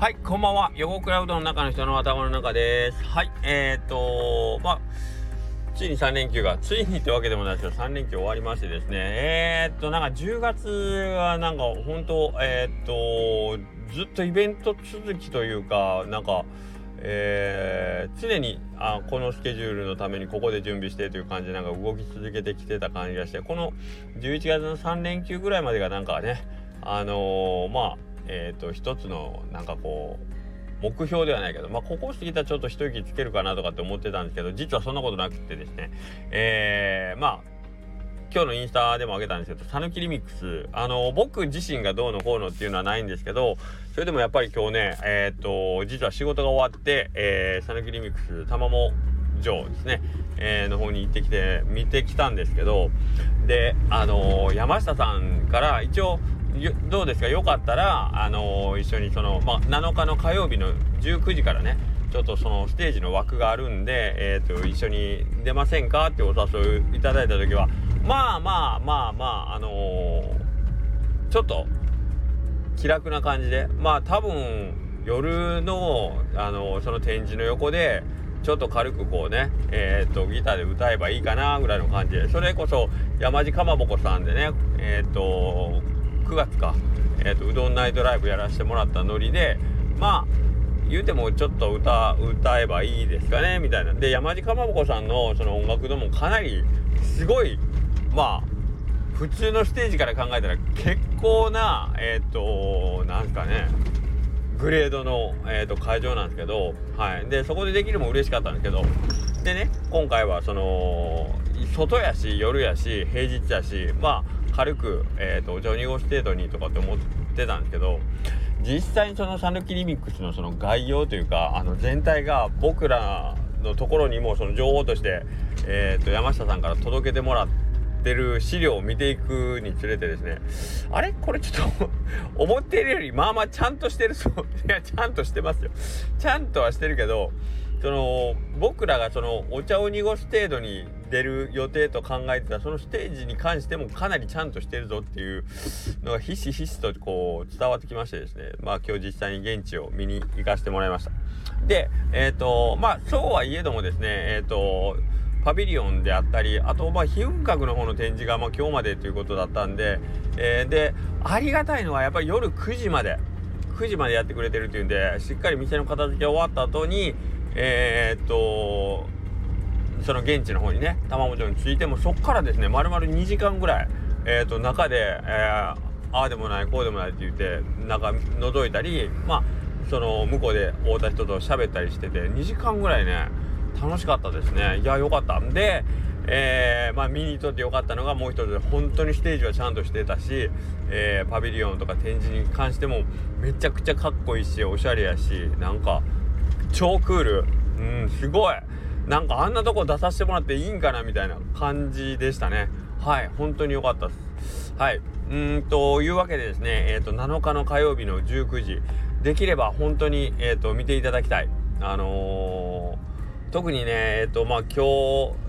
はい、こんばんは。横クラウドの中の人の頭の中です。はい、えー、っと、まあ、ついに3連休が、ついにってわけでもないですけど、3連休終わりましてですね、えー、っと、なんか10月はなんか本当、えー、っと、ずっとイベント続きというか、なんか、えー、常にあこのスケジュールのためにここで準備してという感じでなんか動き続けてきてた感じがしてこの11月の3連休ぐらいまでがなんかねあのー、まあえ、ー、と一つのなんかこう目標ではないけど、まあ、ここを過ぎたらちょっと一息つけるかなとかって思ってたんですけど実はそんなことなくてですねえー、まあ今日のインスタでも上げたんですけど、サヌキリミックス、あの、僕自身がどうのこうのっていうのはないんですけど、それでもやっぱり今日ね、えー、っと、実は仕事が終わって、えー、サヌキリミックス、玉も城ですね、えー、の方に行ってきて、見てきたんですけど、で、あのー、山下さんから一応、どうですか？よかったら、あのー、一緒にその、まあ、7日の火曜日の19時からねちょっとそのステージの枠があるんで、えーと、一緒に出ませんか？ってお誘いいただいた時はまあまあまあまああのー、ちょっと気楽な感じでまあ多分夜の、あのー、その展示の横でちょっと軽くこうね、えー、と、ギターで歌えばいいかなぐらいの感じで、それこそ山地かまぼこさんでね、え、っと、9月か、えーと、うどんナイトライブやらせてもらったノリでまあ言うてもちょっと歌歌えばいいですかねみたいな。で山地かまぼこさんのその音楽でもかなりすごいまあ普通のステージから考えたら結構なえっ、ー、となんすかねグレードの、えーと、会場なんですけど、はい、でそこでできるも嬉しかったんですけどでね今回はその外やし夜やし平日やしまあ軽く、えーと、と12号程度にとかって思ってたんですけど実際にそのサヌキリミックスのその概要というかあの全体が僕らのところにもその情報として、えーと、山下さんから届けてもらってる資料を見ていくにつれてですねあれ？これちょっと 思っているよりまあまあちゃんとしてるそう いやちゃんとしてますよ。ちゃんとはしてるけどその僕らがそのお茶を濁す程度に出る予定と考えてたそのステージに関してもかなりちゃんとしてるぞっていうのがひしひしとこう伝わってきましてですね。まあ今日実際に現地を見に行かせてもらいました。でえっ、ー、とまあそうはいえどもですねえっ、ー、とパビリオンであったりあとまあ飛雲閣の方の展示がまあ今日までということだったんで、えー、でありがたいのはやっぱり夜9時まで9時までやってくれてるっていうんでしっかり店の片付け終わった後にえー、っとその現地の方にね玉本に着いてもそっからですね丸々2時間ぐらい、えー、と中で、えー、ああでもないこうでもないって言って中覗いたりまあその向こうで会うた人と喋ったりしてて2時間ぐらいね楽しかったですね。いやよかった。んでえー、まあ見に行ってよかったのがもう一つで本当にステージはちゃんとしてたし、えー、パビリオンとか展示に関してもめちゃくちゃかっこいいしおしゃれやしなんか超クール。うんすごい。なんかあんなとこ出させてもらっていいんかなみたいな感じでしたね。はい本当に良かったです。はい。うんというわけでですねえっ、ー、と7日の火曜日の19時。できれば本当にえっ、ー、と見ていただきたい。あのー、特にねえっ、とまあ今日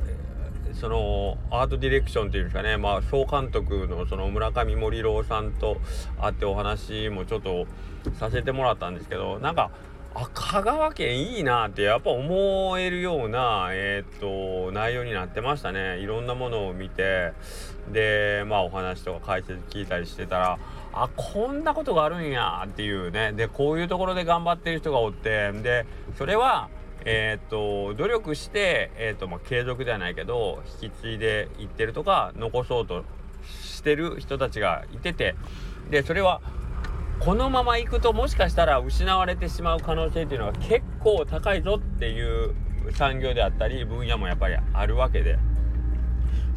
そのアートディレクションっていうんですかね。まあ総監督のその村上森郎さんと会ってお話もちょっとさせてもらったんですけどなんかあ香川県いいなってやっぱ思えるようなえー、と内容になってましたね。いろんなものを見て。でまあお話とか解説聞いたりしてたらあこんなことがあるんやっていうね。でこういうところで頑張ってる人がおってでそれはえー、っと努力して、えー、とまあ、継続ではないけど引き継いでいってるとか残そうとしてる人たちがいててでそれはこのまま行くともしかしたら失われてしまう可能性っていうのは結構高いぞっていう産業であったり分野もやっぱりあるわけで。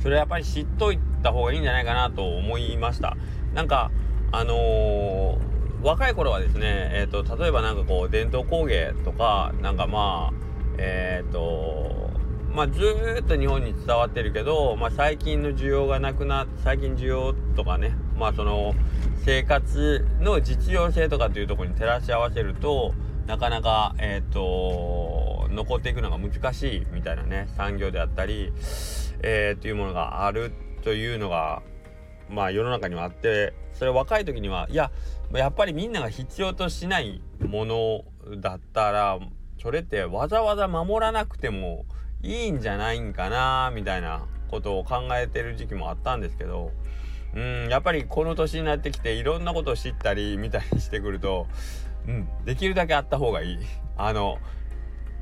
それはやっぱり知っといた方がいいんじゃないかなと思いました。なんかあのー、若い頃はですねえ、ー、と例えばなんかこう伝統工芸とかなんかまあえっ、ー、とまあ、ずっと日本に伝わってるけど、まあ、最近の需要がなくなっ最近需要とかねまあその生活の実用性とかっていうとこに照らし合わせるとなかなか、えーと、残っていくのが難しいみたいなね産業であったり、えー、っていうものがあるというのがまあ世の中にはあってそれ若い時にはいややっぱりみんなが必要としないものだったらそれってわざわざ守らなくてもいいんじゃないんかなみたいなことを考えてる時期もあったんですけどうんやっぱりこの年になってきていろんなことを知ったり見たりしてくると、うん、できるだけあった方がいい。あの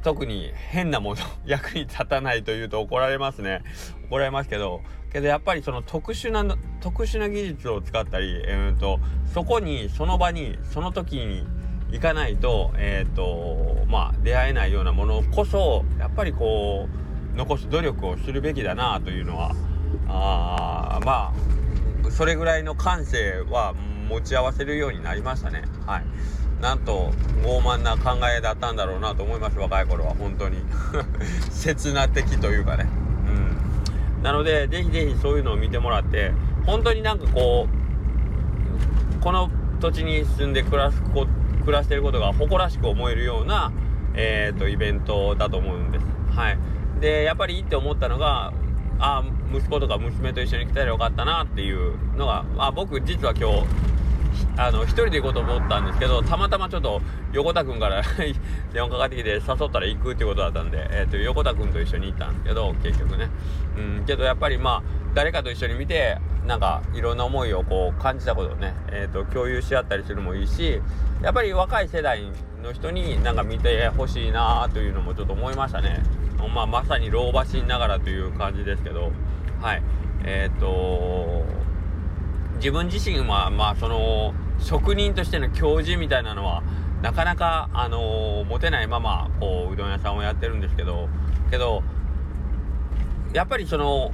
特に変なもの 役に立たないというと怒られますね怒られますけどけどやっぱりその特殊な特殊な技術を使ったり、えーと、そこにその場にその時に行かないと,、えーとまあ、出会えないようなものこそやっぱりこう残す努力をするべきだなというのはあまあそれぐらいの感性は持ち合わせるようになりましたね。はい。なんと傲慢な考えだったんだろうなと思います若い頃は本当に。刹那的というかね。うん。なのでぜひぜひそういうのを見てもらって本当になんかこうこの土地に住んで暮らすこ暮らしてることが誇らしく思えるようなえーと、イベントだと思うんです。はい。でやっぱりいいって思ったのがあ息子とか娘と一緒に来たらよかったなっていうのが、まあ、僕実は今日あの、一人で行こうと思ったんですけど、たまたまちょっと横田くんから 電話かかってきて誘ったら行くっていうことだったんで、え、ー、と、横田くんと一緒に行ったんですけど、結局ね。うん、けどやっぱりまあ、誰かと一緒に見て、なんかいろんな思いをこう感じたことをね、え、ー、と、共有し合ったりするのもいいし、やっぱり若い世代の人になんか見てほしいなというのもちょっと思いましたね。まあ、まさに老婆心ながらという感じですけど、はい。えっ、ー、と自分自身はまあその職人としての教授みたいなのはなかなかあのー、持てないままこううどん屋さんをやってるんですけどけどやっぱりその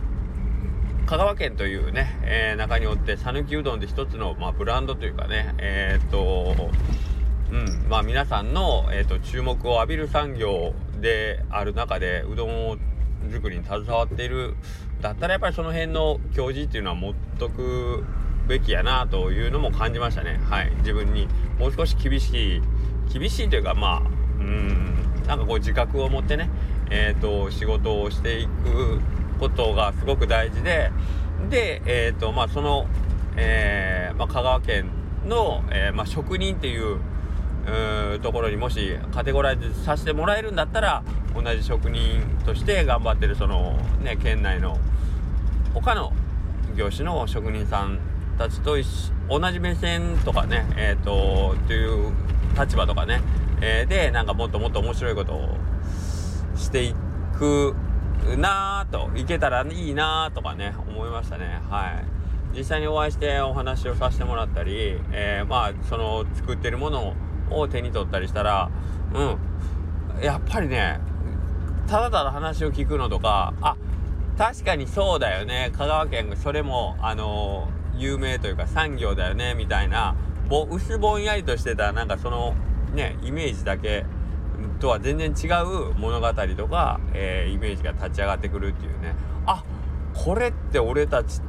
香川県というね、えー、中におって讃岐うどんで一つの、まあ、ブランドというかねえー、っとうんまあ皆さんの、えー、っと注目を浴びる産業である中でうどんを作りに携わっているだったらやっぱりその辺の教授っていうのは持っとくべきやなというのも感じましたね。はい。自分に。もう少し厳しい厳しいというかまあうん。なんかこう自覚を持ってねえっ、ー、と仕事をしていくことがすごく大事ででえっ、ー、とまあその、えーまあ、香川県の、えーまあ、職人っていうところにもしカテゴライズさせてもらえるんだったら同じ職人として頑張ってるそのね県内の他の業種の職人さんたちと同じ目線とかね、えっ、ー、と、という立場とかね、えー、で、なんかもっともっと面白いことをしていくなぁと、いけたらいいなぁとかね、思いましたね。はい。実際にお会いしてお話をさせてもらったり、えー、まあ、その作ってるものをを手に取ったりしたら、うん、やっぱりね、ただただ話を聞くのとか、あ、確かにそうだよね。香川県、それも、あの有名というか産業だよねみたいなぼ薄ぼんやりとしてたなんかそのねイメージだけとは全然違う物語とか、えー、イメージが立ち上がってくるっていうね。あこれって俺たち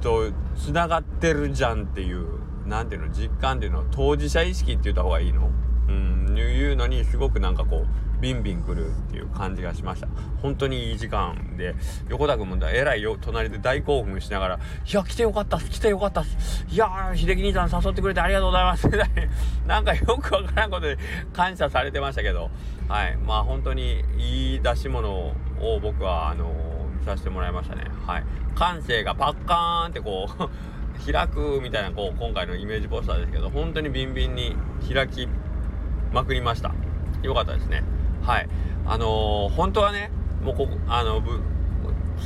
とつながってるじゃんっていう。何ていうの実感っていうのは当事者意識って言った方がいいの？うんいうのにすごくなんかこうビンビン来るっていう感じがしました。本当にいい時間で横田君もえらいよ隣で大興奮しながら「いや来てよかったす来てよかったす。いや秀樹兄さん誘ってくれてありがとうございます」みたいなんかよくわからんことで感謝されてましたけど。はい。まあ本当にいい出し物を僕はあのー、見させてもらいましたね。はい。感性がパッカーンってこう開くみたいなこう今回のイメージポスターですけど本当にビンビンに開きまくりました。よかったですね。はい。あのー、本当はねもうここあの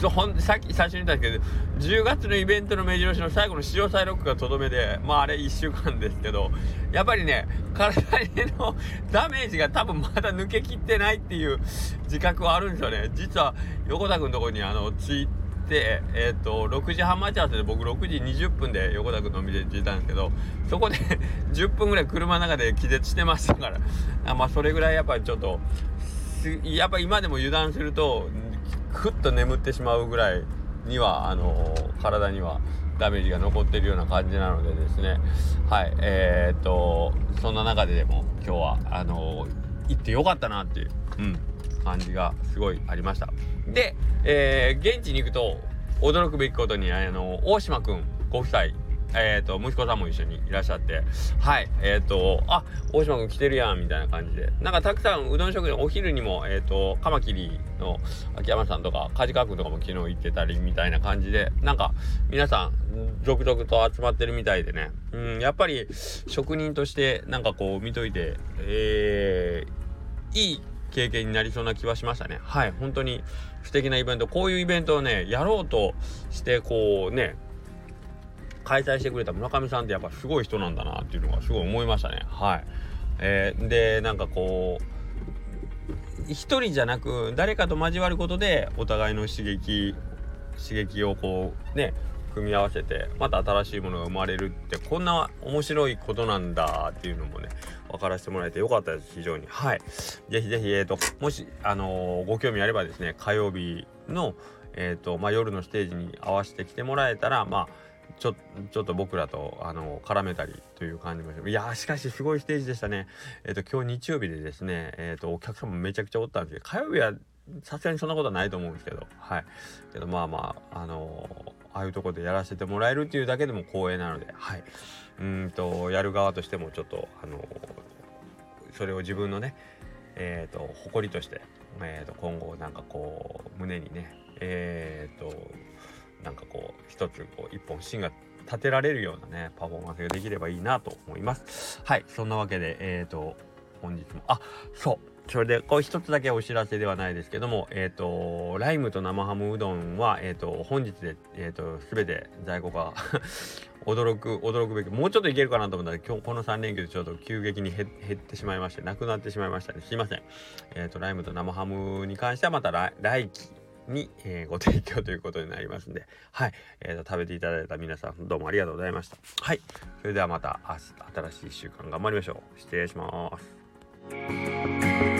ほんさっき最初に言ったんですけど10月のイベントの目白押しの最後の史上最ロックがとどめでまああれ1週間ですけどやっぱりね体への ダメージが多分まだ抜けきってないっていう自覚はあるんですよね。実は横田君のとこにあのツイて、え、ー、と、6時半待ち合わせで僕6時20分で横田君の店に着いたんですけど、そこで 10分ぐらい車の中で気絶してましたから、あまあそれぐらいやっぱりちょっと、やっぱ今でも油断すると、ふっと眠ってしまうぐらいには、あの、体にはダメージが残ってるような感じなのでですね、はい、えー、っと、そんな中ででも今日は、あの、行ってよかったなっていう、うん。感じがすごいありました。で、えー、現地に行くと驚くべきことにあの大島くんご夫妻えっ、ー、と、息子さんも一緒にいらっしゃって、はい、えっ、ー、と、あ、大島君来てるやん、みたいな感じで、なんかたくさんうどん食堂、お昼にも、えっ、と、カマキリの秋山さんとか、梶川君とかも昨日行ってたり、みたいな感じで、なんか、皆さん、続々と集まってるみたいでね、うん、やっぱり、職人として、なんかこう、見といて、えー、いい経験になりそうな気はしましたね。はい、本当に素敵なイベント、こういうイベントをね、やろうとして、こうね、開催してくれた村上さんってやっぱすごい人なんだなっていうのがすごい思いましたね。はい。えー、で、なんかこう、一人じゃなく誰かと交わることでお互いの刺激刺激をこうね組み合わせてまた新しいものが生まれるってこんな面白いことなんだっていうのもね分からせてもらえてよかったです非常に。はい。ぜひぜひえっ、ー、ともしあのー、ご興味あればですね火曜日のえっ、ー、とまあ夜のステージに合わせてきてもらえたらまあちょちょっと僕らとあの絡めたりという感じもいやしかしすごいステージでしたね。えっ、と今日日曜日でですねえっ、とお客さんもめちゃくちゃおったんですけど火曜日はさすがにそんなことはないと思うんですけどはい。けどまあまああのああいうとこでやらせてもらえるっていうだけでも光栄なのではい。うんとやる側としてもちょっとあのそれを自分のねえーと、誇りとして、えーと、今後なんかこう胸にねえっ、ー、となんかこう一つこう一本芯が立てられるようなねパフォーマンスができればいいなと思います。はい。そんなわけでえっ、ー、と本日もあそう。それで、こう一つだけお知らせではないですけども、えっ、ー、と、ライムと生ハムうどんは、えっ、ー、と、本日で、えっ、ー、と、すべて在庫が 驚く、驚くべき、もうちょっといけるかなと思ったら、今日この3連休でちょっと急激に減ってしまいまして、なくなってしまいましたね。すいません。えっ、と、ライムと生ハムに関してはまた来来期に、えー、ご提供ということになりますんで、はい、えーと、食べていただいた皆さんどうもありがとうございました。はい、それではまた明日新しい1週間頑張りましょう。失礼します。